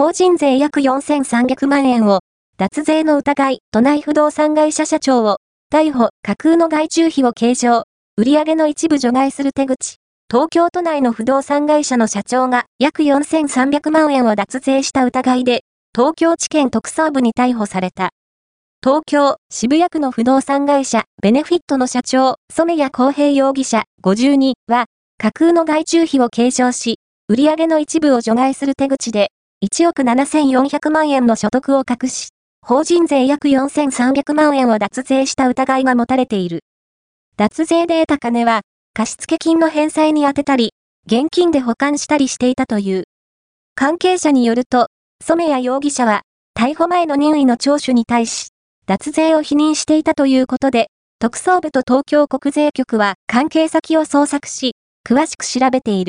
法人税約4300万円を、脱税の疑い、都内不動産会社社長を、逮捕、架空の外注費を計上、売上の一部除外する手口。東京都内の不動産会社の社長が約4300万円を脱税した疑いで、東京地検特捜部に逮捕された。東京、渋谷区の不動産会社、ベネフィットの社長、染谷公平容疑者、52は、架空の外注費を計上し、売上の一部を除外する手口で、1億7400万円の所得を隠し、法人税約4300万円を脱税した疑いが持たれている。脱税で得た金は、貸付金の返済に充てたり、現金で保管したりしていたという。関係者によると、染谷容疑者は、逮捕前の任意の聴取に対し、脱税を否認していたということで、特捜部と東京国税局は関係先を捜索し、詳しく調べている。